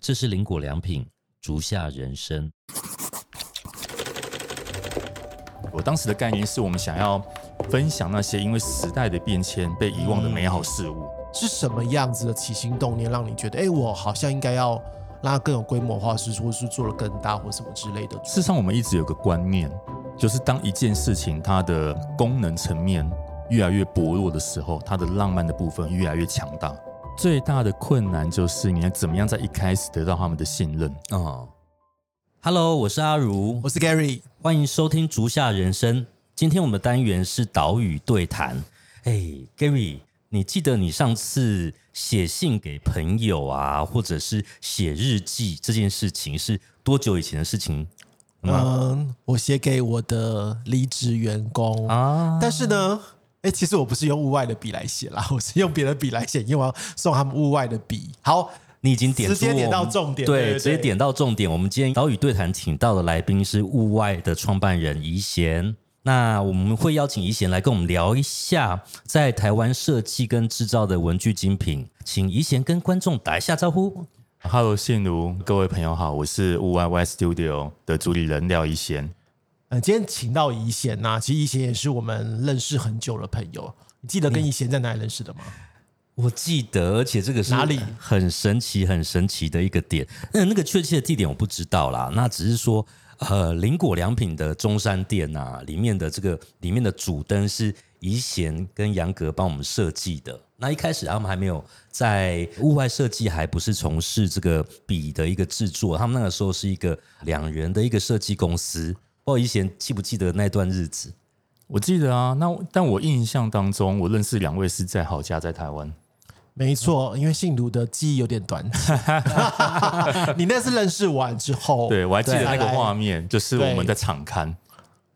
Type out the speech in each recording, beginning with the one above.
这是林果良品竹下人参。我当时的概念是我们想要分享那些因为时代的变迁被遗忘的美好事物。是什么样子的起心动念让你觉得，哎，我好像应该要让它更有规模化，是或是做的更大，或什么之类的？事实上，我们一直有个观念，就是当一件事情它的功能层面越来越薄弱的时候，它的浪漫的部分越来越强大。最大的困难就是你要怎么样在一开始得到他们的信任哦。Hello，我是阿如，我是 Gary，欢迎收听竹下人生。今天我们的单元是岛屿对谈。哎，Gary，你记得你上次写信给朋友啊，或者是写日记这件事情是多久以前的事情？嗯，我写给我的离职员工啊，但是呢。哎，其实我不是用物外的笔来写啦，我是用别的笔来写，因为我要送他们物外的笔。好，你已经点直接点到重点，对，直接点到重点。我们今天岛屿对谈请到的来宾是物外的创办人宜贤，那我们会邀请宜贤来跟我们聊一下在台湾设计跟制造的文具精品，请宜贤跟观众打一下招呼。Hello，信如，各位朋友好，我是物外 Y Studio 的主理人廖怡贤。嗯，今天请到怡贤呐，其实怡贤也是我们认识很久的朋友。你记得跟怡贤在哪里认识的吗？我记得，而且这个是哪里很神奇、很神奇的一个点。那那个确切的地点我不知道啦。那只是说，呃，林果良品的中山店呐，里面的这个里面的主灯是怡贤跟杨格帮我们设计的。那一开始他们还没有在户外设计，还不是从事这个笔的一个制作。他们那个时候是一个两人的一个设计公司。不以前记不记得那段日子？我记得啊，那但我印象当中，我认识两位是在好家在台湾。没错，因为信徒的记忆有点短。你那次认识完之后，对我还记得那个画面，就是我们在场刊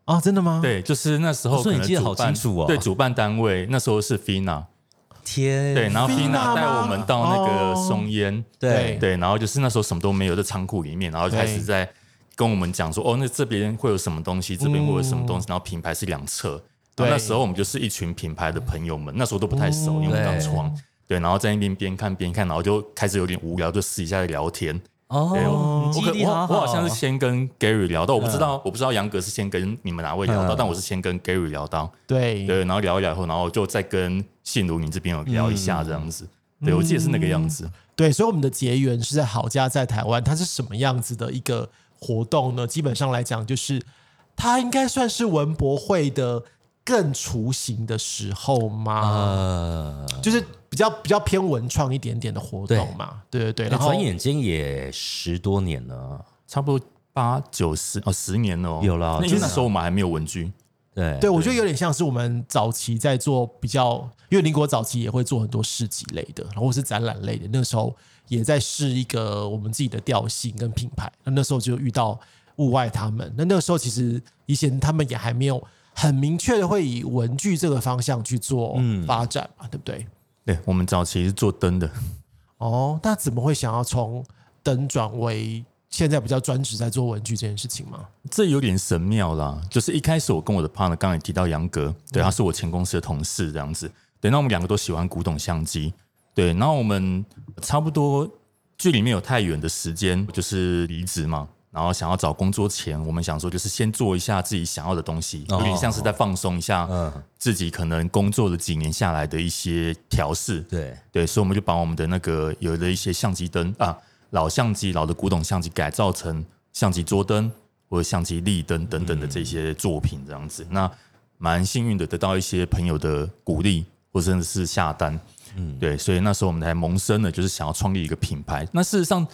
啊，真的吗？对，就是那时候，所以你记得好清楚哦。对，主办单位那时候是 Fina，天，对，然后 Fina 带我们到那个松烟，对对，然后就是那时候什么都没有，在仓库里面，然后开始在。跟我们讲说，哦，那这边会有什么东西，这边会有什么东西，然后品牌是两侧。对，那时候我们就是一群品牌的朋友们，那时候都不太熟，因为刚创。对，然后在那边边看边看，然后就开始有点无聊，就私底下聊天。哦，我我我好像是先跟 Gary 聊到，我不知道我不知道杨格是先跟你们哪位聊到，但我是先跟 Gary 聊到。对对，然后聊一聊以后，然后就再跟信如你这边有聊一下这样子。对，我记得是那个样子。对，所以我们的结缘是在好家在台湾，它是什么样子的一个？活动呢，基本上来讲，就是它应该算是文博会的更雏形的时候吗？就是比较比较偏文创一点点的活动嘛。对对对，然后转眼间也十多年了，差不多八九十哦，十年了，有了。那那时候我们还没有文具。对对，我觉得有点像是我们早期在做比较，因为林国早期也会做很多市集类的，然后是展览类的，那时候。也在试一个我们自己的调性跟品牌，那那时候就遇到物外他们，那那个时候其实以前他们也还没有很明确的会以文具这个方向去做发展嘛，对不对？对，我们早期是做灯的。哦，那怎么会想要从灯转为现在比较专职在做文具这件事情吗？这有点神妙啦，就是一开始我跟我的 partner 刚才提到杨格，对，他是我前公司的同事这样子，对，那我们两个都喜欢古董相机。对，然后我们差不多距离没有太远的时间，就是离职嘛。然后想要找工作前，我们想说就是先做一下自己想要的东西，有点像是在放松一下自己可能工作了几年下来的一些调试。对对，所以我们就把我们的那个有的一些相机灯啊，老相机、老的古董相机改造成相机桌灯或者相机立灯等等的这些作品，这样子。那蛮幸运的，得到一些朋友的鼓励，或者是下单。嗯，对，所以那时候我们才萌生了，就是想要创立一个品牌。那事实上，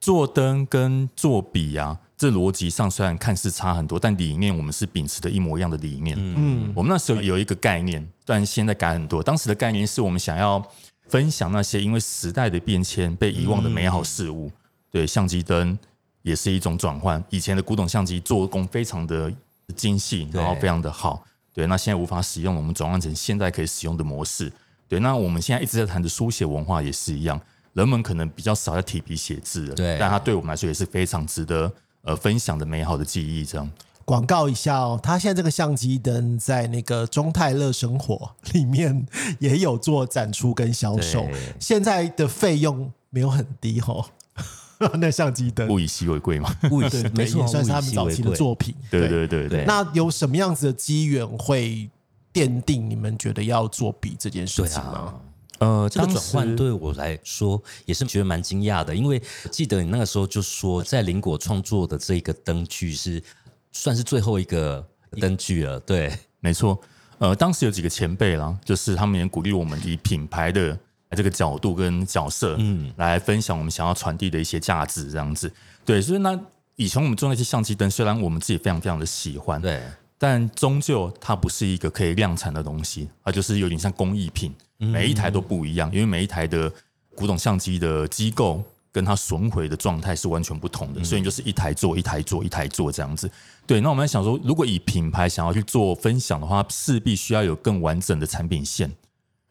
做灯跟做笔啊，这逻辑上虽然看似差很多，但理念我们是秉持的一模一样的理念。嗯，我们那时候有一个概念，但现在改很多。当时的概念是我们想要分享那些因为时代的变迁被遗忘的美好事物。对，相机灯也是一种转换。以前的古董相机做工非常的精细，然后非常的好。对，那现在无法使用，我们转换成现在可以使用的模式。对，那我们现在一直在谈的书写文化也是一样，人们可能比较少在提笔写字了，对，但它对我们来说也是非常值得呃分享的美好的记忆。这样广告一下哦，他现在这个相机灯在那个中泰乐生活里面也有做展出跟销售，现在的费用没有很低哦。那相机灯，物以稀为贵嘛。物以对对，没错，也算是他们早期的作品。对对对对，那有什么样子的机缘会奠定你们觉得要做笔这件事情吗啊？。呃，这个转换对我来说也是觉得蛮惊讶的，因为记得你那个时候就说，在林果创作的这个灯具是算是最后一个灯具了，对，没错，呃，当时有几个前辈啦，就是他们也鼓励我们以品牌的这个角度跟角色，嗯，来分享我们想要传递的一些价值，这样子。对，所以那以前我们做那些相机灯，虽然我们自己非常非常的喜欢，对，但终究它不是一个可以量产的东西，它就是有点像工艺品，每一台都不一样，因为每一台的古董相机的机构跟它损毁的状态是完全不同的，所以你就是一台做一台做一台做这样子。对，那我们在想说，如果以品牌想要去做分享的话，势必需要有更完整的产品线，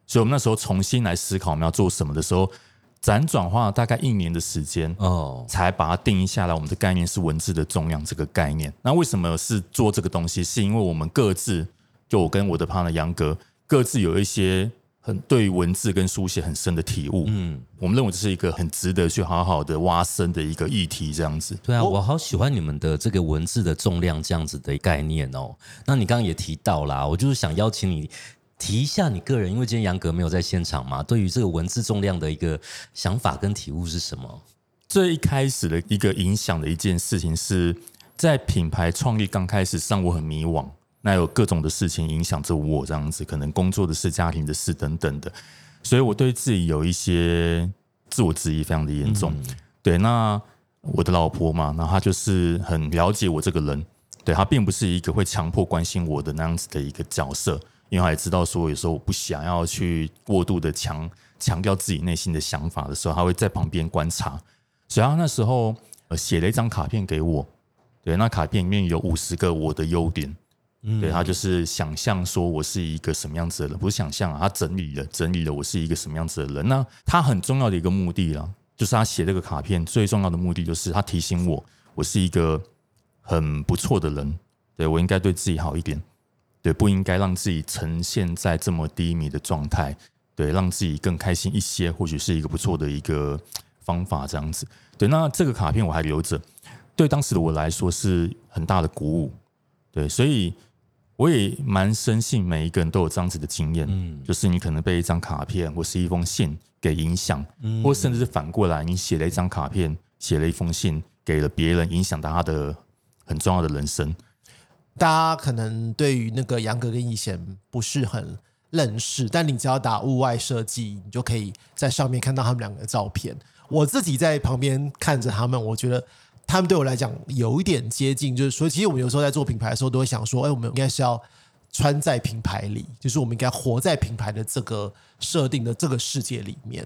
所以我们那时候重新来思考我们要做什么的时候，辗转花了大概一年的时间，哦，才把它定义下来。我们的概念是文字的重量这个概念。那为什么是做这个东西？是因为我们各自，就我跟我的 partner 杨哥，各自有一些很对于文字跟书写很深的体悟。嗯，我们认为这是一个很值得去好好的挖深的一个议题，这样子。对啊，我好喜欢你们的这个文字的重量这样子的概念哦。那你刚刚也提到啦，我就是想邀请你提一下你个人，因为今天杨格没有在现场嘛，对于这个文字重量的一个想法跟体悟是什么？最一开始的一个影响的一件事情是在品牌创立刚开始，让我很迷惘。那有各种的事情影响着我，这样子，可能工作的事、家庭的事等等的，所以我对自己有一些自我质疑，非常的严重。对，那我的老婆嘛，那她就是很了解我这个人，对她并不是一个会强迫关心我的那样子的一个角色，因为他也知道说，有时候我不想要去过度的强强调自己内心的想法的时候，他会在旁边观察。所以他那时候呃写了一张卡片给我，对，那卡片里面有五十个我的优点。嗯对他就是想象说我是一个什么样子的人，不是想象啊，他整理了整理了我是一个什么样子的人。那他很重要的一个目的啦，就是他写这个卡片最重要的目的就是他提醒我，我是一个很不错的人，对我应该对自己好一点，对不应该让自己呈现在这么低迷的状态，对让自己更开心一些，或许是一个不错的一个方法，这样子。对，那这个卡片我还留着，对当时的我来说是很大的鼓舞，对，所以。我也蛮深信每一个人都有这样子的经验，嗯，就是你可能被一张卡片或是一封信给影响，嗯，或甚至是反过来，你写了一张卡片，写了一封信给了别人，影响到他的很重要的人生。大家可能对于那个杨格跟易贤不是很认识，但你只要打户外设计，你就可以在上面看到他们两个的照片。我自己在旁边看着他们，我觉得。他们对我来讲有一点接近，就是说，其实我们有时候在做品牌的时候，都会想说，哎，我们应该是要穿在品牌里，就是我们应该活在品牌的这个设定的这个世界里面。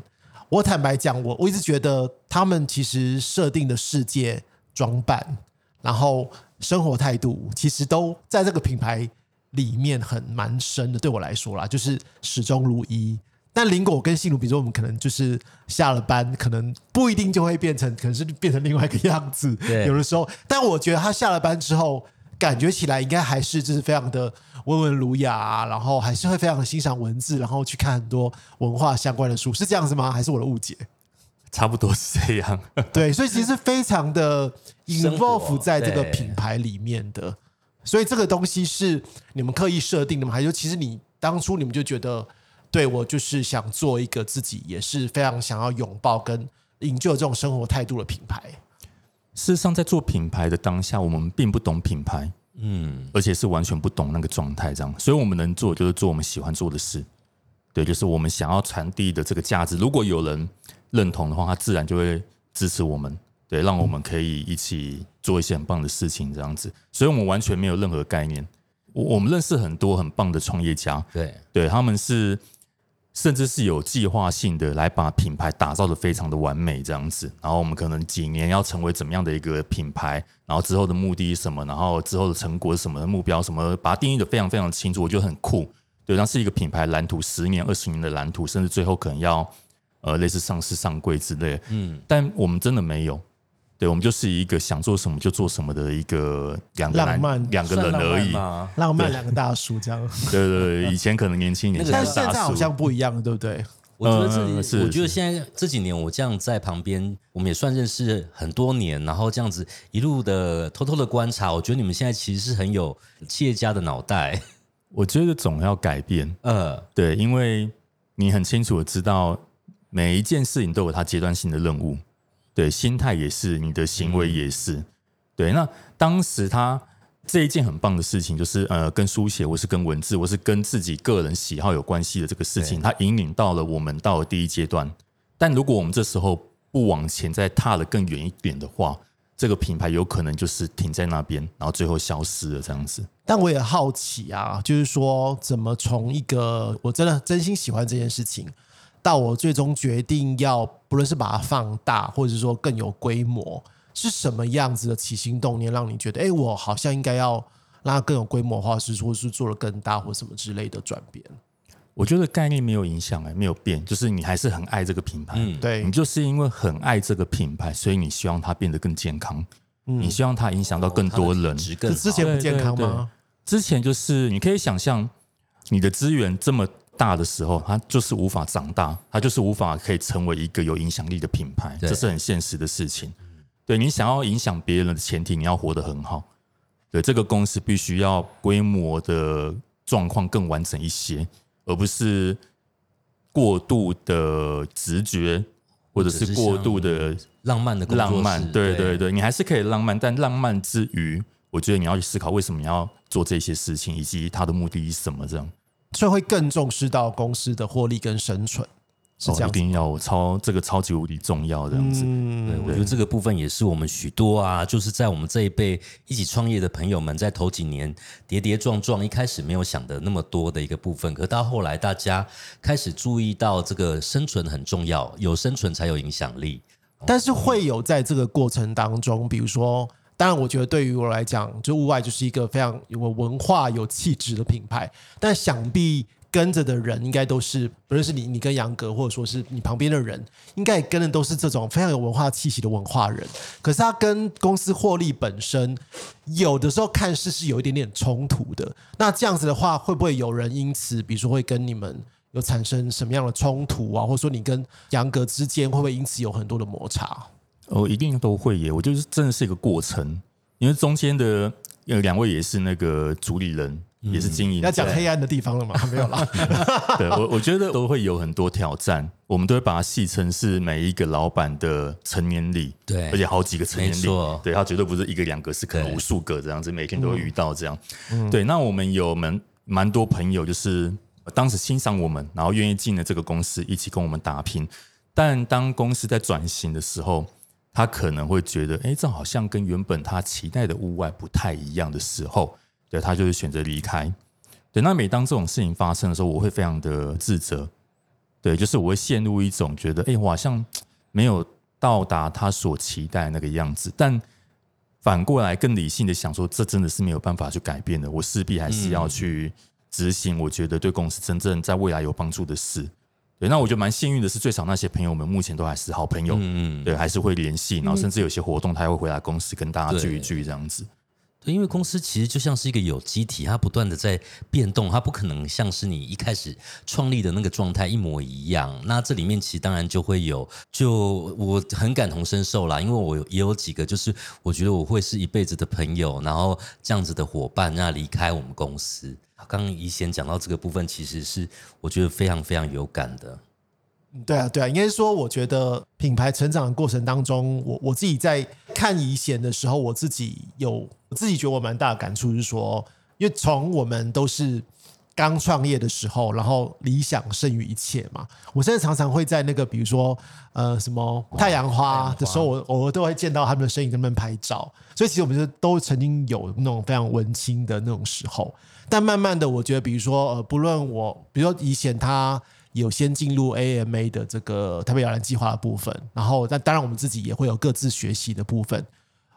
我坦白讲，我我一直觉得他们其实设定的世界装扮，然后生活态度，其实都在这个品牌里面很蛮深的。对我来说啦，就是始终如一。但林果跟信如，比如说我们可能就是下了班，可能不一定就会变成，可能是变成另外一个样子。对，有的时候，但我觉得他下了班之后，感觉起来应该还是就是非常的温文儒雅，然后还是会非常的欣赏文字，然后去看很多文化相关的书，是这样子吗？还是我的误解？差不多是这样。对，所以其实非常的 involve 在这个品牌里面的，所以这个东西是你们刻意设定的吗？还是其实你当初你们就觉得？对我就是想做一个自己也是非常想要拥抱跟营救这种生活态度的品牌。事实上，在做品牌的当下，我们并不懂品牌，嗯，而且是完全不懂那个状态，这样，所以我们能做就是做我们喜欢做的事。对，就是我们想要传递的这个价值。如果有人认同的话，他自然就会支持我们，对，让我们可以一起做一些很棒的事情，这样子。所以我们完全没有任何概念。我我们认识很多很棒的创业家，对，对，他们是。甚至是有计划性的来把品牌打造的非常的完美这样子，然后我们可能几年要成为怎么样的一个品牌，然后之后的目的是什么，然后之后的成果是什么目标什么，把它定义的非常非常清楚，我觉得很酷。对，那是一个品牌蓝图，十年、二十年的蓝图，甚至最后可能要呃类似上市上柜之类。嗯，但我们真的没有。对，我们就是一个想做什么就做什么的一个两个浪漫两个人而已，浪漫两个大叔这样。对对对，以前可能年轻年，但现在好像不一样，对不对？我觉得这是我觉得现在这几年我这样在旁边，我们也算认识很多年，然后这样子一路的偷偷的观察，我觉得你们现在其实是很有企业家的脑袋，我觉得总要改变，呃，对，因为你很清楚的知道每一件事情都有它阶段性的任务，对，心态也是，你的行为也是，对。那当时他这一件很棒的事情，就是呃，跟书写，我是跟文字，我是跟自己个人喜好有关系的这个事情，对它引领到了我们到了第一阶段。但如果我们这时候不往前再踏得更远一点的话，这个品牌有可能就是停在那边，然后最后消失了这样子。但我也好奇啊，就是说怎么从一个我真的真心喜欢这件事情，到我最终决定要不论是把它放大，或者是说更有规模，是什么样子的起心动念让你觉得，哎，我好像应该要让它更有规模化，是说是做了更大或什么之类的转变？我觉得概念没有影响哎、没有变，就是你还是很爱这个品牌，嗯对你，就是因为很爱这个品牌，所以你希望它变得更健康，嗯你希望它影响到更多人。之前不健康对对吗？之前就是你可以想象，你的资源这么大的时候，它就是无法长大，它就是无法可以成为一个有影响力的品牌，这是很现实的事情。对你想要影响别人的前提，你要活得很好。对这个公司必须要规模的状况更完整一些，而不是过度的直觉，或者是过度的浪漫的浪漫。对对对对，你还是可以浪漫，但浪漫之余，我觉得你要去思考为什么你要做这些事情，以及它的目的是什么。这样所以会更重视到公司的获利跟生存，是这哦，样子。一定要超这个超级无敌重要这样子。对，嗯，我觉得这个部分也是我们许多啊，就是在我们这一辈一起创业的朋友们，在头几年跌跌撞撞，一开始没有想的那么多的一个部分，可到后来大家开始注意到这个生存很重要，有生存才有影响力。但是会有在这个过程当中，比如说，当然，我觉得对于我来讲，就物外就是一个非常有文化、有气质的品牌。但想必跟着的人，应该都是不论是你、你跟杨格，或者说是你旁边的人，应该也跟的都是这种非常有文化气息的文化人。可是他跟公司获利本身，有的时候看似是有一点点冲突的。那这样子的话，会不会有人因此，比如说会跟你们？有产生什么样的冲突啊，或者说你跟杨格之间会不会因此有很多的摩擦？哦，一定都会耶。我就是真的是一个过程，因为中间的呃两位也是那个主理人，也是经营者。要讲黑暗的地方了吗？没有啦。对我，我觉得都会有很多挑战，我们都会把它戏称是每一个老板的成年礼，对而且好几个成年礼，对，它绝对不是一个两个，是可能无数个这样子，每天都会遇到这样。对，那我们有蛮蛮多朋友，就是当时欣赏我们，然后愿意进了这个公司，一起跟我们打拼。但当公司在转型的时候，他可能会觉得，哎，这好像跟原本他期待的屋外不太一样的时候，对他就是选择离开。对，那每当这种事情发生的时候，我会非常的自责。对，就是我会陷入一种觉得，哎，我好像没有到达他所期待的那个样子。但反过来更理性的想说，这真的是没有办法去改变的，我势必还是要去执行。我觉得对公司真正在未来有帮助的事。对，那我觉得蛮幸运的是，最少那些朋友们目前都还是好朋友，嗯，对，还是会联系，然后甚至有些活动他还会回来公司跟大家聚一聚这样子。对，因为公司其实就像是一个有机体，它不断的在变动，它不可能像是你一开始创立的那个状态一模一样。那这里面其实当然就会有，就我很感同身受啦，因为我也有几个，就是我觉得我会是一辈子的朋友，然后这样子的伙伴，那离开我们公司。刚刚怡贤讲到这个部分，其实是我觉得非常非常有感的。对啊，对啊，应该说，我觉得品牌成长的过程当中，我我自己在看怡贤的时候，我自己有我自己觉得我蛮大的感触，就是说，因为从我们都是刚创业的时候，然后理想胜于一切嘛。我现在常常会在那个比如说呃什么太阳花的时候，我偶尔都会见到他们的身影，跟他们拍照。所以其实我们就都曾经有那种非常文青的那种时候。但慢慢的，我觉得，比如说，呃，不论我，比如说以前他有先进入 AMA 的这个台北摇篮计划的部分，然后，但当然我们自己也会有各自学习的部分。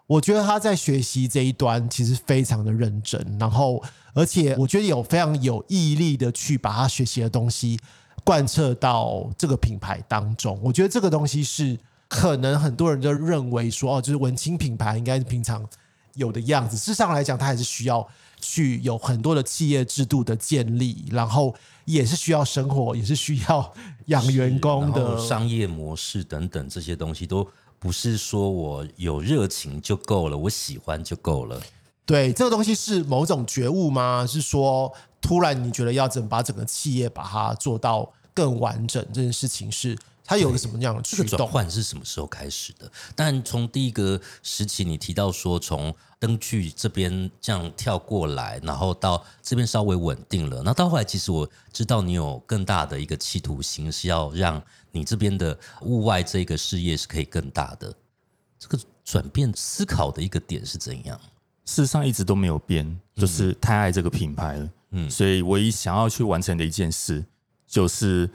我觉得他在学习这一端其实非常的认真，然后而且我觉得有非常有毅力的去把他学习的东西贯彻到这个品牌当中。我觉得这个东西是可能很多人就认为说，哦，就是文青品牌应该是平常有的样子。事实上来讲，它还是需要去有很多的企业制度的建立，然后也是需要生活，也是需要养员工的。商业模式等等这些东西，都不是说我有热情就够了，我喜欢就够了。对，这个东西是某种觉悟吗？是说突然你觉得要整把整个企业把它做到更完整，这件事情是它有个什么样的这个转？换是什么时候开始的？但从第一个时期，你提到说从灯具这边这样跳过来，然后到这边稍微稳定了，那到后来其实我知道你有更大的一个企图心，是要让你这边的物外这个事业是可以更大的。这个转变思考的一个点是怎样？事实上一直都没有变，就是太爱这个品牌了。嗯，所以唯一想要去完成的一件事，就是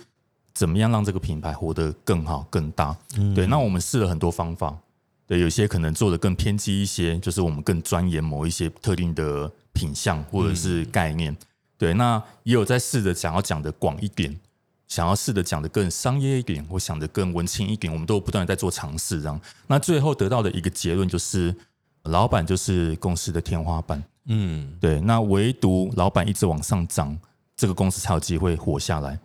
怎么样让这个品牌活得更好、更大。对，那我们试了很多方法，对，有些可能做的更偏激一些，就是我们更钻研某一些特定的品相或者是概念。对，那也有在试着想要讲的广一点，想要试着讲的更商业一点，或想的更文青一点，我们都不断的在做尝试。这样，那最后得到的一个结论就是，老板就是公司的天花板。嗯，对，那唯独老板一直往上涨，这个公司才有机会活下来。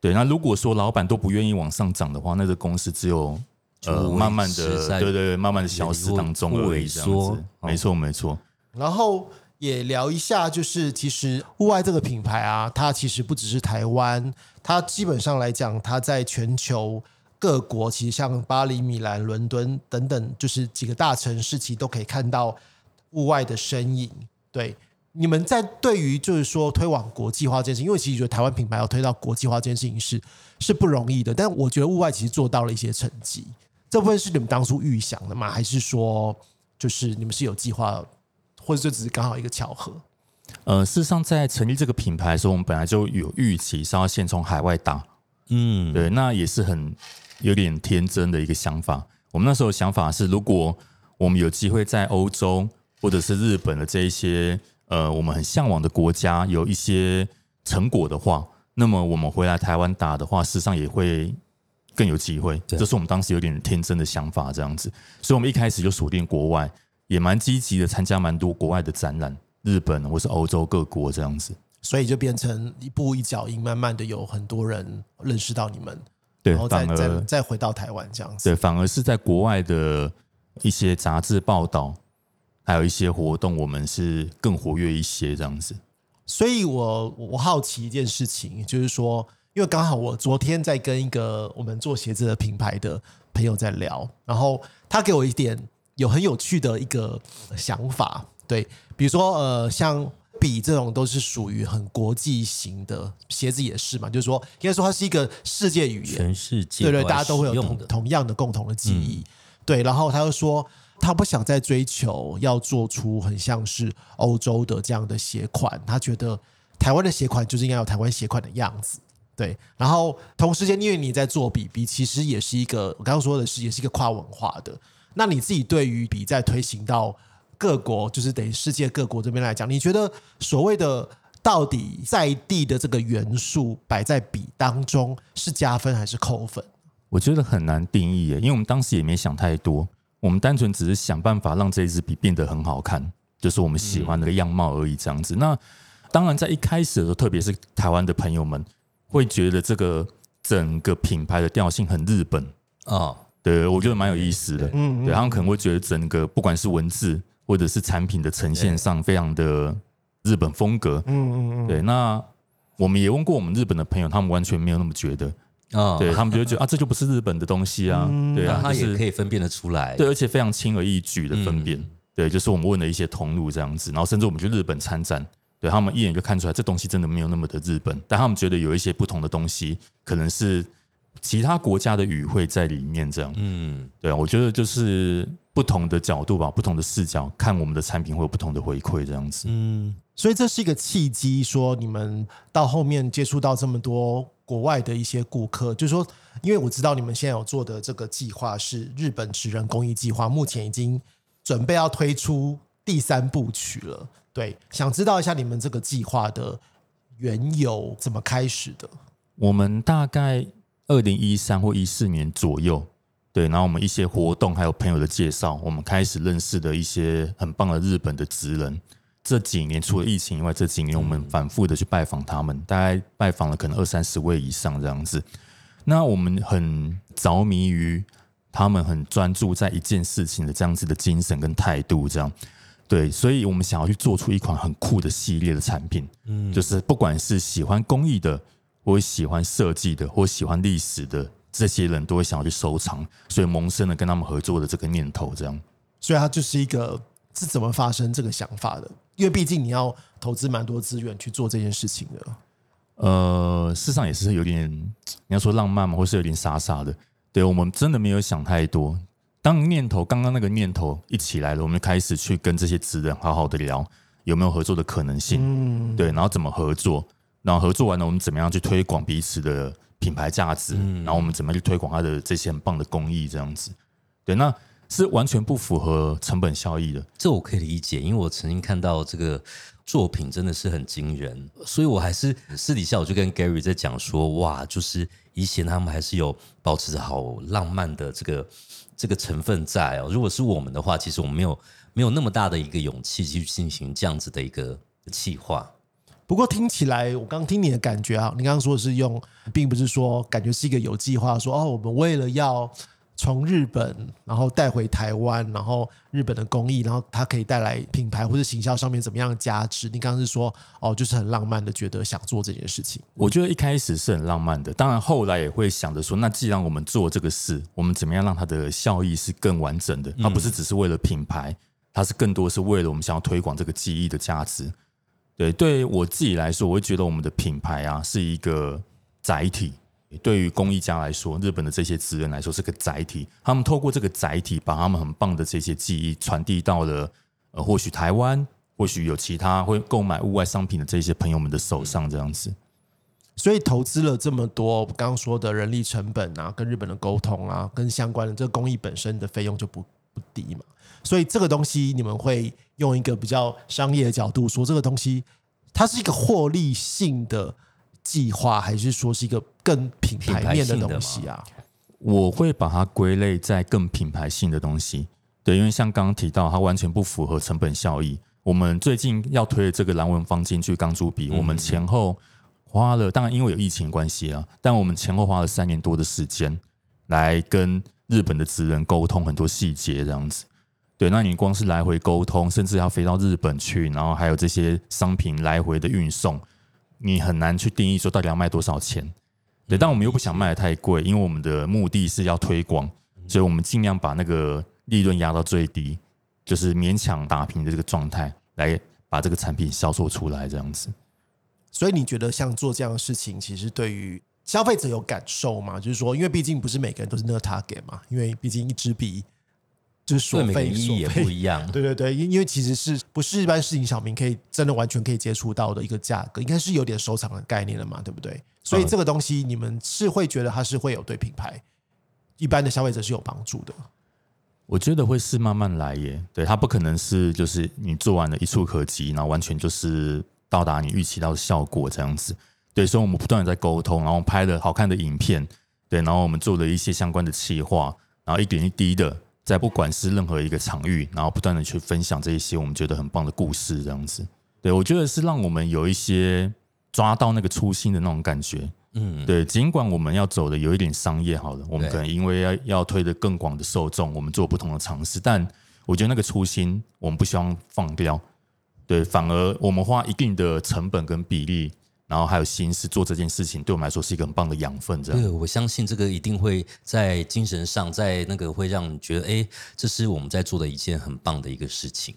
对，那如果说老板都不愿意往上涨的话，那这个公司只有呃就慢慢的，对对对，慢慢的消失当中会而已，这样子。没错，没错。然后也聊一下，就是其实户外这个品牌啊，它其实不只是台湾，它基本上来讲，它在全球各国，其实像巴黎、米兰、伦敦等等，就是几个大城市，其实都可以看到户外的身影。对，你们在对于就是说推广国际化这件事情，因为其实觉得台湾品牌要推到国际化这件事情是是不容易的，但我觉得物外其实做到了一些成绩。这部分是你们当初预想的吗？还是说就是你们是有计划，或者就只是刚好一个巧合？呃，事实上，在成立这个品牌的时候，我们本来就有预期是要先从海外打，嗯，对，那也是很有点天真的一个想法。我们那时候的想法是，如果我们有机会在欧洲或者是日本的这一些呃我们很向往的国家有一些成果的话，那么我们回来台湾打的话，事实上也会更有机会。对这是我们当时有点天真的想法，这样子。所以我们一开始就锁定国外，也蛮积极的参加蛮多国外的展览，日本或是欧洲各国这样子。所以就变成一步一脚印，慢慢的有很多人认识到你们，对然后，再再再回到台湾这样子。对，反而是在国外的一些杂志报道，还有一些活动，我们是更活跃一些这样子。所以我我好奇一件事情，就是说，因为刚好我昨天在跟一个我们做鞋子的品牌的朋友在聊，然后他给我一点有很有趣的一个想法，对，比如说呃，像笔这种都是属于很国际型的，鞋子也是嘛，就是说应该说它是一个世界语言，全世界对对，大家都会有同同样的共同的记忆。对，然后他又说，他不想再追求要做出很像是欧洲的这样的鞋款，他觉得台湾的鞋款就是应该有台湾鞋款的样子。对，然后同时间，因为你在做笔，笔其实也是一个我刚刚说的是，也是一个跨文化的。那你自己对于笔在推行到各国，就是等于世界各国这边来讲，你觉得所谓的到底在地的这个元素摆在笔当中是加分还是扣分？我觉得很难定义耶，因为我们当时也没想太多，我们单纯只是想办法让这一支笔变得很好看，就是我们喜欢的样貌而已，这样子。那当然，在一开始的时候，特别是台湾的朋友们会觉得这个整个品牌的调性很日本，哦，对我觉得蛮有意思的。嗯对他们可能会觉得整个不管是文字或者是产品的呈现上，非常的日本风格。嗯嗯嗯，对，那我们也问过我们日本的朋友，他们完全没有那么觉得。哦，对 他们就会觉得啊，这就不是日本的东西啊。对啊，那他是也可以分辨得出来，对，而且非常轻而易举的分辨。对，就是我们问了一些通路这样子，然后甚至我们去日本参展，对他们一眼就看出来这东西真的没有那么的日本，但他们觉得有一些不同的东西，可能是其他国家的语汇在里面这样。嗯，对啊，我觉得就是不同的角度吧，不同的视角看我们的产品会有不同的回馈这样子。嗯，所以这是一个契机，说你们到后面接触到这么多国外的一些顾客，就是说，因为我知道你们现在有做的这个计划是日本职人公益计划，目前已经准备要推出第三部曲了。对，想知道一下你们这个计划的缘由怎么开始的？我们大概二零一三或一四年左右，对，然后我们一些活动还有朋友的介绍，我们开始认识的一些很棒的日本的职人。这几年除了疫情以外，这几年我们反复的去拜访他们，大概拜访了可能二三十位以上这样子。那我们很着迷于他们很专注在一件事情的这样子的精神跟态度，这样对，所以我们想要去做出一款很酷的系列的产品，嗯，就是不管是喜欢工艺的，或喜欢设计的，或喜欢历史的这些人都会想要去收藏，所以萌生了跟他们合作的这个念头，这样。所以它就是一个是怎么发生这个想法的？因为毕竟你要投资蛮多资源去做这件事情的。呃，事实上也是有点，你要说浪漫嘛，或是有点傻傻的。对我们真的没有想太多。当念头刚刚那个念头一起来了，我们开始去跟这些职人好好的聊有没有合作的可能性。嗯，对，然后怎么合作，然后合作完了，我们怎么样去推广彼此的品牌价值，然后我们怎么去推广它的这些很棒的工艺，这样子。对，那是完全不符合成本效益的。这我可以理解，因为我曾经看到这个。作品真的是很惊人，所以我还是私底下我就跟 Gary 在讲说，哇，就是以前他们还是有保持着好浪漫的这个这个成分在哦。如果是我们的话，其实我们没有没有那么大的一个勇气去进行这样子的一个企划。不过听起来，我刚听你的感觉啊，你刚刚说的是用，并不是说感觉是一个有计划，说哦，我们为了要。从日本，然后带回台湾，然后日本的工艺，然后它可以带来品牌或者行销上面怎么样的价值？你刚刚是说，哦，就是很浪漫的，觉得想做这件事情。我觉得一开始是很浪漫的，当然后来也会想着说，那既然我们做这个事，我们怎么样让它的效益是更完整的？它不是只是为了品牌，它是更多是为了我们想要推广这个记忆的价值。对，对我自己来说，我会觉得我们的品牌啊是一个载体。对于工艺家来说，日本的这些职人来说是个载体。他们透过这个载体，把他们很棒的这些技艺传递到了呃，或许台湾，或许有其他会购买物外商品的这些朋友们的手上，这样子。所以投资了这么多，刚刚说的人力成本啊，跟日本的沟通啊，跟相关的这个工艺本身的费用就不不低嘛。所以这个东西，你们会用一个比较商业的角度说，这个东西它是一个获利性的。计划还是说是一个更品牌面的东西啊？我会把它归类在更品牌性的东西。对，因为像刚刚提到，它完全不符合成本效益。我们最近要推的这个蓝纹方进去钢珠笔，我们前后花了，当然因为有疫情关系啊，但我们前后花了三年多的时间来跟日本的职人沟通很多细节，这样子。对，那你光是来回沟通，甚至要飞到日本去，然后还有这些商品来回的运送。你很难去定义说到底要卖多少钱，对，但我们又不想卖的太贵，因为我们的目的是要推广，所以我们尽量把那个利润压到最低，就是勉强打平的这个状态，来把这个产品销售出来这样子。所以你觉得像做这样的事情，其实对于消费者有感受吗？就是说，因为毕竟不是每个人都是那个 target 嘛，因为毕竟一支笔。就是所费意义也不一样，对对对，因因为其实是不是一般市井小民可以真的完全可以接触到的一个价格，应该是有点收藏的概念了嘛，对不对？所以这个东西你们是会觉得它是会有对品牌一般的消费者是有帮助的。我觉得会是慢慢来耶，对它不可能是就是你做完了一触可及，然后完全就是到达你预期到的效果这样子。对，所以我们不断的在沟通，然后拍了好看的影片，对，然后我们做了一些相关的企划，然后一点一滴的。在不管是任何一个场域，然后不断的去分享这一些我们觉得很棒的故事，这样子，对我觉得是让我们有一些抓到那个初心的那种感觉，嗯，对。尽管我们要走的有一点商业，好了，我们可能因为要要推的更广的受众，我们做不同的尝试，但我觉得那个初心我们不希望放掉，对，反而我们花一定的成本跟比例。然后还有心思做这件事情，对我们来说是一个很棒的养分。这样，对我相信这个一定会在精神上，在那个会让你觉得，哎，这是我们在做的一件很棒的一个事情。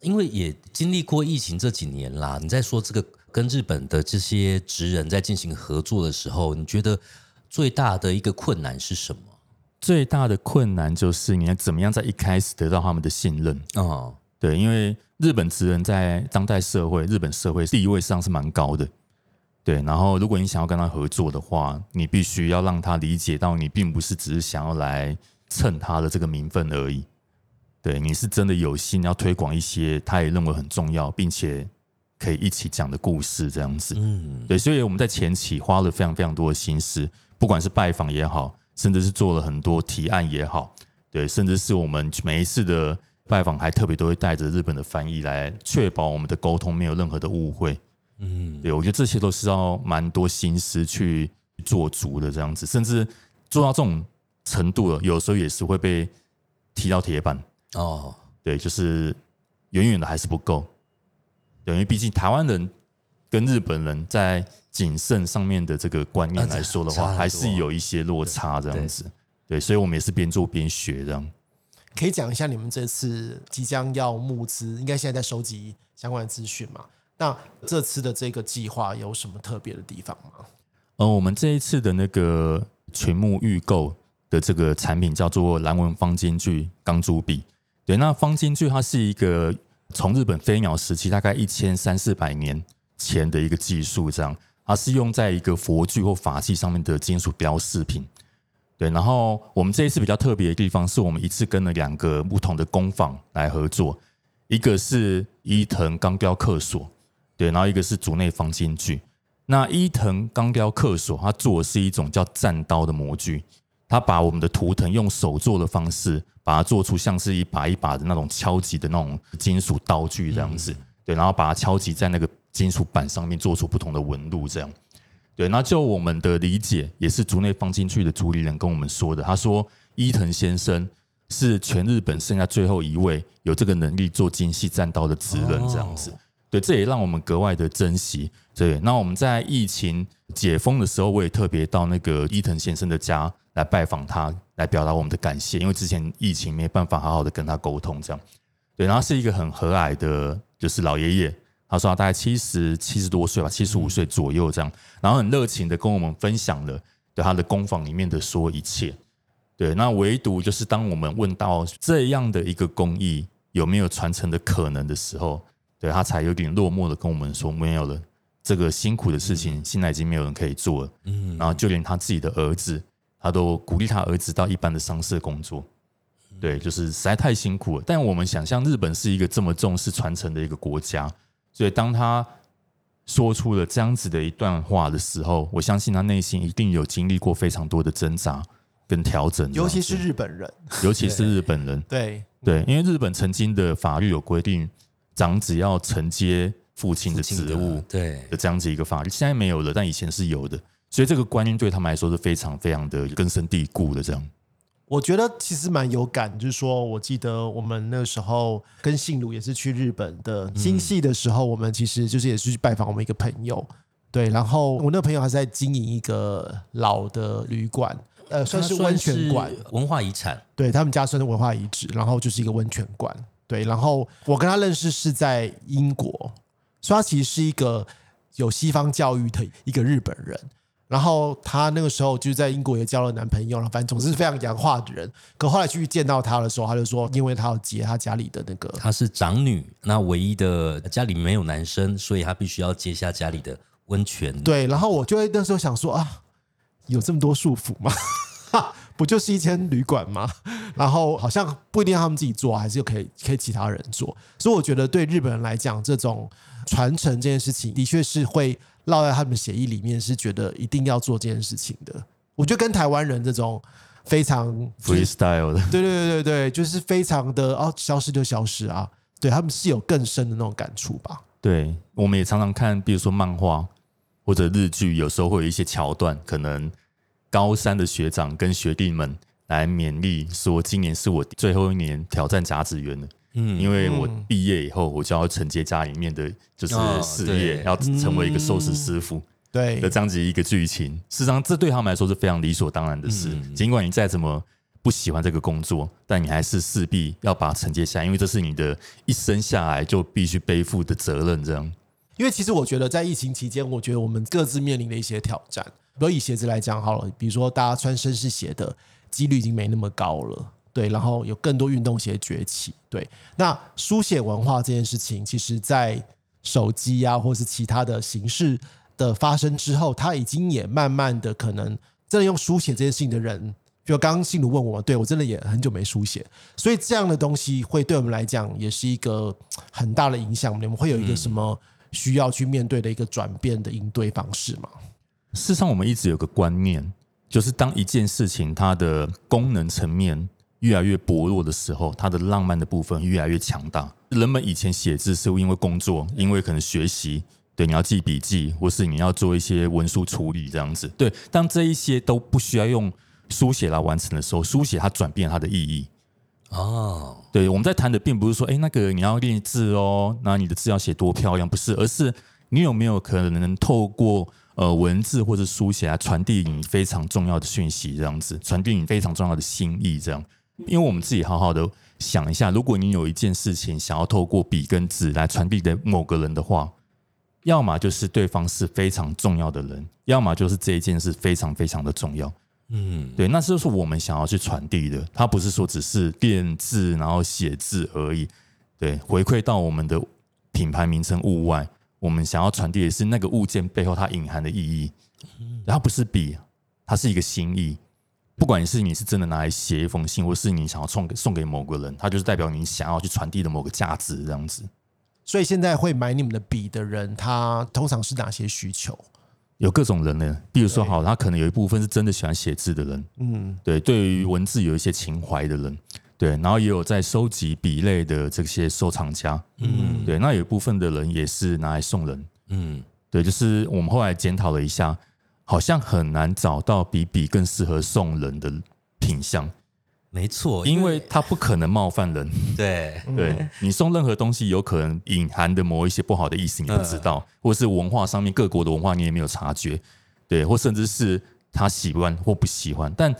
因为也经历过疫情这几年啦，你在说这个跟日本的这些职人在进行合作的时候，你觉得最大的一个困难是什么？最大的困难就是你要怎么样在一开始得到他们的信任啊？对，因为日本职人在当代社会、日本社会地位上是蛮高的。对，然后如果你想要跟他合作的话，你必须要让他理解到，你并不是只是想要来蹭他的这个名分而已。对，你是真的有心要推广一些他也认为很重要，并且可以一起讲的故事，这样子。嗯，对，所以我们在前期花了非常非常多的心思，不管是拜访也好，甚至是做了很多提案也好，对，甚至是我们每一次的拜访还特别都会带着日本的翻译来确保我们的沟通没有任何的误会。嗯，对我觉得这些都是要蛮多心思去做足的这样子，甚至做到这种程度了，有时候也是会被踢到铁板。哦，对，就是远远的还是不够。对，因为毕竟台湾人跟日本人在谨慎上面的这个观念啊来说的话，还是有一些落差这样子。对，所以我们也是边做边学这样。可以讲一下你们这次即将要募资，应该现在在收集相关的资讯嘛？那这次的这个计划有什么特别的地方吗？呃，我们这一次的那个群目预购的这个产品叫做蓝纹方尖锯钢珠笔。对，那方尖锯它是一个从日本飞鸟时期大概一千三四百年前的一个技术，这样它是用在一个佛具或法器上面的金属雕饰品。对，然后我们这一次比较特别的地方是我们一次跟了两个不同的工坊来合作，一个是伊藤钢雕刻所，对，然后一个是竹内方尖锯。那伊藤钢雕刻所，它做的是一种叫战刀的模具，它把我们的图腾用手做的方式，把它做出像是一把一把的那种敲击的那种金属刀具这样子，对，然后把它敲击在那个金属板上面，做出不同的纹路这样。对，那就我们的理解，也是竹内方进去的主理人跟我们说的。他说，伊藤先生是全日本剩下最后一位有这个能力做精细战刀的职人，这样子。对，这也让我们格外的珍惜。对，那我们在疫情解封的时候，我也特别到那个伊藤先生的家来拜访他，来表达我们的感谢，因为之前疫情没办法好好的跟他沟通，这样。对，然后是一个很和蔼的，就是老爷爷。他说他大概七十七十多岁吧，七十五岁左右这样，然后很热情的跟我们分享了对他的工坊里面的所有一切。对，那唯独就是当我们问到这样的一个工艺有没有传承的可能的时候，对他才有点落寞的跟我们说没有了，这个辛苦的事情现在已经没有人可以做了。嗯，然后就连他自己的儿子，他都鼓励他儿子到一般的商社工作。对，就是实在太辛苦了。但我们想象日本是一个这么重视传承的一个国家。所以，当他说出了这样子的一段话的时候，我相信他内心一定有经历过非常多的挣扎跟调整，尤其是日本人，尤其是日本人，对对，因为日本曾经的法律有规定，长子要承接父亲的职务对。的这样子一个法律，现在没有了，但以前是有的，所以这个观念对他们来说是非常非常的根深蒂固的这样。我觉得其实蛮有感，就是说我记得我们那时候跟信鲁也是去日本的新系的时候，我们其实就是也是去拜访我们一个朋友，对，然后我那个朋友还是在经营一个老的旅馆，呃，算是温泉馆，文化遗产，对他们家算是文化遗址，然后就是一个温泉馆，对，然后我跟他认识是在英国，所以他其实是一个有西方教育的一个日本人。然后他那个时候就在英国也交了男朋友了，反正总是非常洋化的人。可后来去见到他的时候，他就说，因为他要接他家里的那个，他是长女，那唯一的家里没有男生，所以他必须要接下家里的温泉。对。然后我就会那时候想说啊，有这么多束缚吗？不就是一间旅馆吗？然后好像不一定要他们自己做，还是可以可以其他人做。所以我觉得对日本人来讲，这种传承这件事情，的确是会。烙在他们协议里面是觉得一定要做这件事情的，我觉得跟台湾人这种非常 freestyle 的，对对对对对，就是非常的哦，消失就消失啊，对他们是有更深的那种感触吧。对，我们也常常看，比如说漫画或者日剧，有时候会有一些桥段，可能高三的学长跟学弟们来勉励说，今年是我最后一年挑战甲子园了。嗯，因为我毕业以后，我就要承接家里面的就是事业，要成为一个寿司师傅，对的这样子一个剧情。事实上，这对他们来说是非常理所当然的事。尽管你再怎么不喜欢这个工作，但你还是势必要把它承接下来，因为这是你的一生下来就必须背负的责任。这样，因为其实我觉得在疫情期间，我觉得我们各自面临的一些挑战，比如以鞋子来讲好了，比如说大家穿绅士鞋的几率已经没那么高了。对，然后有更多运动鞋崛起。对，那书写文化这件事情，其实在手机啊，或是其他的形式的发生之后，它已经也慢慢的可能真的用书写这件事情的人，就刚刚信如问我，对我真的也很久没书写，所以这样的东西会对我们来讲也是一个很大的影响。你们会有一个什么需要去面对的一个转变的应对方式吗？事实上，我们一直有个观念。就是当一件事情它的功能层面越来越薄弱的时候，它的浪漫的部分越来越强大。人们以前写字是因为工作，因为可能学习，对，你要记笔记，或是你要做一些文书处理这样子。对，当这一些都不需要用书写来完成的时候，书写它转变它的意义。哦，对，我们在谈的并不是说，哎，那个你要练字哦，那你的字要写多漂亮，不是，而是你有没有可能透过呃文字或者书写来传递你非常重要的讯息，这样子，传递你非常重要的心意，这样。因为我们自己好好的想一下，如果你有一件事情想要透过笔跟纸来传递给某个人的话，要么就是对方是非常重要的人，要么就是这一件事非常非常的重要。嗯，对，那就是我们想要去传递的，它不是说只是练字然后写字而已。对，回馈到我们的品牌名称物外，我们想要传递的是那个物件背后它隐含的意义。然后不是笔，它是一个心意。不管是你是真的拿来写一封信，或是你想要送给送给某个人，它就是代表你想要去传递的某个价值这样子。所以现在会买你们的笔的人，他通常是哪些需求？有各种人呢，比如说好，他可能有一部分是真的喜欢写字的人，嗯，对，对于文字有一些情怀的人，对，然后也有在收集笔类的这些收藏家，嗯。对，那有一部分的人也是拿来送人，嗯，对，就是我们后来检讨了一下，好像很难找到比笔更适合送人的品相，没错，因为它不可能冒犯人，对，对你送任何东西，有可能隐含的某一些不好的意思，你不知道，或是文化上面各国的文化你也没有察觉，对，或甚至是他喜欢或不喜欢，但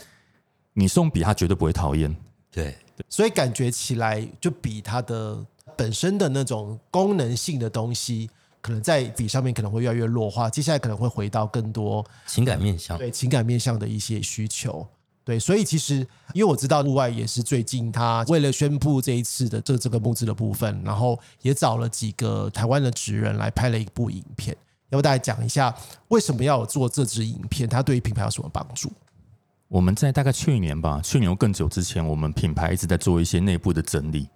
你送笔他绝对不会讨厌。对，所以感觉起来就比它的本身的那种功能性的东西，可能在笔上面可能会越来越弱化。接下来可能会回到更多情感面向，对情感面向的一些需求。对，所以其实因为我知道户外也是最近他为了宣布这一次的这这个募资的部分，然后也找了几个台湾的职人来拍了一部影片，要不大家讲一下为什么要做这支影片，它对于品牌有什么帮助？我们在大概去年吧，去年或更久之前，我们品牌一直在做一些内部的整理，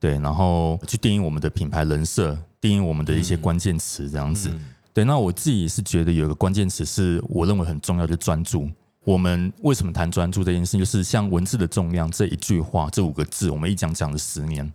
对，然后去定义我们的品牌人设，定义我们的一些关键词，这样子。对，那我自己是觉得有一个关键词是我认为很重要，就是专注。我们为什么谈专注这件事？就是像文字的重量这一句话，这五个字，我们一讲讲了十年。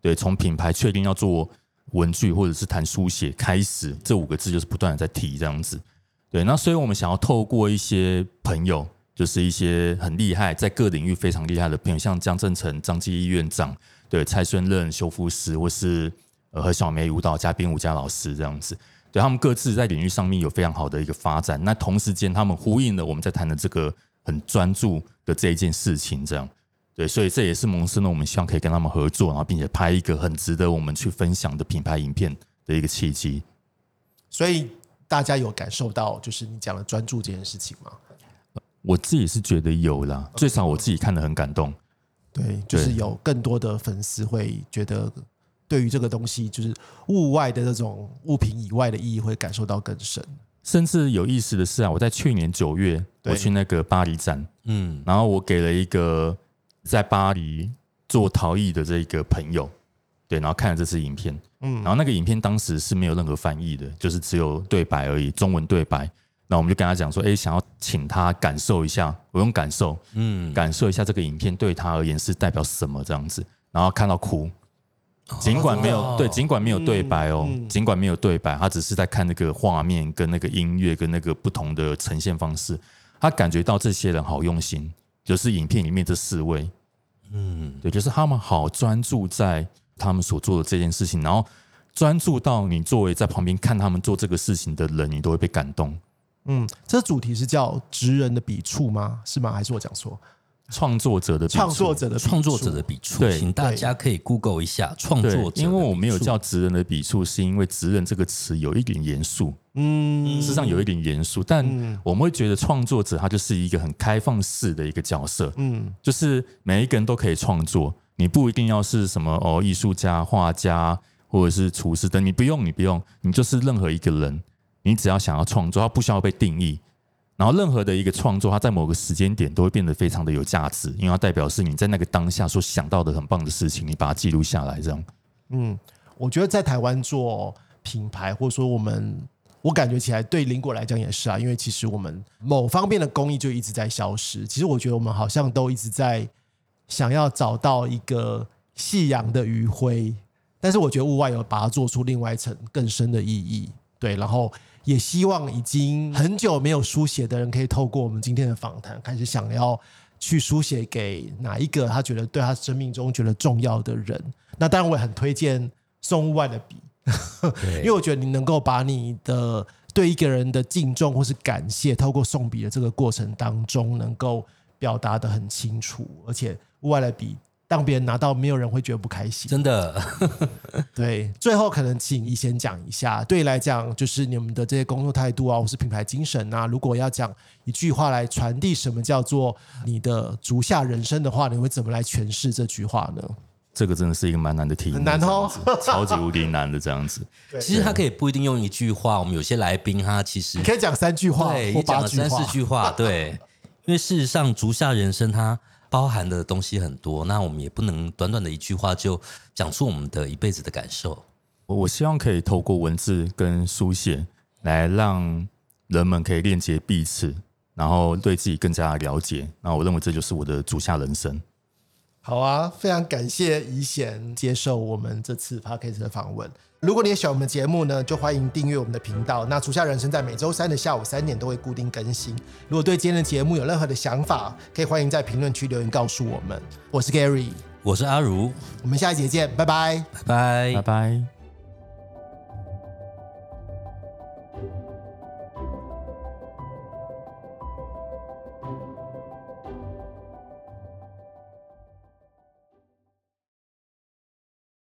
对，从品牌确定要做文具或者是谈书写开始，这五个字就是不断的在提这样子。对，那所以我们想要透过一些朋友，就是一些很厉害，在各领域非常厉害的朋友，像江正成、张基义院长，对蔡顺任修复师，或是呃何小梅舞蹈家、编舞家老师这样子。对他们各自在领域上面有非常好的一个发展，那同时间他们呼应了我们在谈的这个很专注的这一件事情，这样对，所以这也是蒙生呢，我们希望可以跟他们合作，然后并且拍一个很值得我们去分享的品牌影片的一个契机。所以大家有感受到就是你讲的专注这件事情吗？我自己是觉得有啦，最少我自己看得很感动。对，就是有更多的粉丝会觉得，对于这个东西，就是物外的这种物品以外的意义，会感受到更深。甚至有意思的是啊，我在去年九月我去那个巴黎展，嗯然后我给了一个在巴黎做陶艺的这个朋友，对，然后看了这支影片，嗯然后那个影片当时是没有任何翻译的，就是只有对白而已，中文对白。那我们就跟他讲说，哎，想要请他感受一下，我用感受嗯，感受一下这个影片对他而言是代表什么这样子，然后看到哭，尽管没有、哦对，尽管没有对白哦，嗯嗯尽管没有对白，他只是在看那个画面跟那个音乐跟那个不同的呈现方式，他感觉到这些人好用心，就是影片里面这四位，嗯，对，就是他们好专注在他们所做的这件事情，然后专注到你作为在旁边看他们做这个事情的人，你都会被感动。嗯，这主题是叫“职人的笔触”吗？是吗？还是我讲错？创作者的笔触。创作者的笔触。创作者的笔触，对请大家可以 Google 一下创作者因为我没有叫职人的笔触，是因为职人这个词有一点严肃，嗯。事实上有一点严肃，但嗯。我们会觉得创作者他就是一个很开放式的一个角色，嗯。就是每一个人都可以创作，你不一定要是什么哦艺术家、画家或者是厨师等，你不用，你不用，你就是任何一个人，你只要想要创作，它不需要被定义。然后任何的一个创作，它在某个时间点都会变得非常的有价值，因为它代表是你在那个当下所想到的很棒的事情，你把它记录下来，这样。嗯，我觉得在台湾做品牌，或者说我们我感觉起来对邻国来讲也是啊，因为其实我们某方面的工艺就一直在消失。其实我觉得我们好像都一直在想要找到一个夕阳的余晖，但是我觉得物外有把它做出另外一层更深的意义。对，然后也希望已经很久没有书写的人，可以透过我们今天的访谈，开始想要去书写给哪一个他觉得对他生命中觉得重要的人。那当然，我也很推荐送物外的笔，因为我觉得你能够把你的对一个人的敬重或是感谢，透过送笔的这个过程当中，能够表达的很清楚，而且物外的笔。让别人拿到，没有人会觉得不开心。真的，对。最后，可能请你先讲一下，对你来讲，就是你们的这些工作态度啊，或是品牌精神啊。如果要讲一句话来传递什么叫做你的足下人生的话，你会怎么来诠释这句话呢？这个真的是一个蛮难的题目，很难哦，超级无敌难的这样子。其实他可以不一定用一句话，我们有些来宾他其实可以讲三句话，对，讲了三四句话，对。因为事实上，足下人生它。包含的东西很多，那我们也不能短短的一句话就讲出我们的一辈子的感受。我希望可以透过文字跟书写来让人们可以链接彼此，然后对自己更加了解。那我认为这就是我的足下人生。好啊，非常感谢怡贤接受我们这次 p a c k a g e 的访问。如果你也喜欢我们的节目呢，就欢迎订阅我们的频道。那厨下人生在每周三的下午三点都会固定更新。如果对今天的节目有任何的想法，可以欢迎在评论区留言告诉我们。我是 Gary，我是阿如，我们下一节见，拜拜，拜拜，拜拜。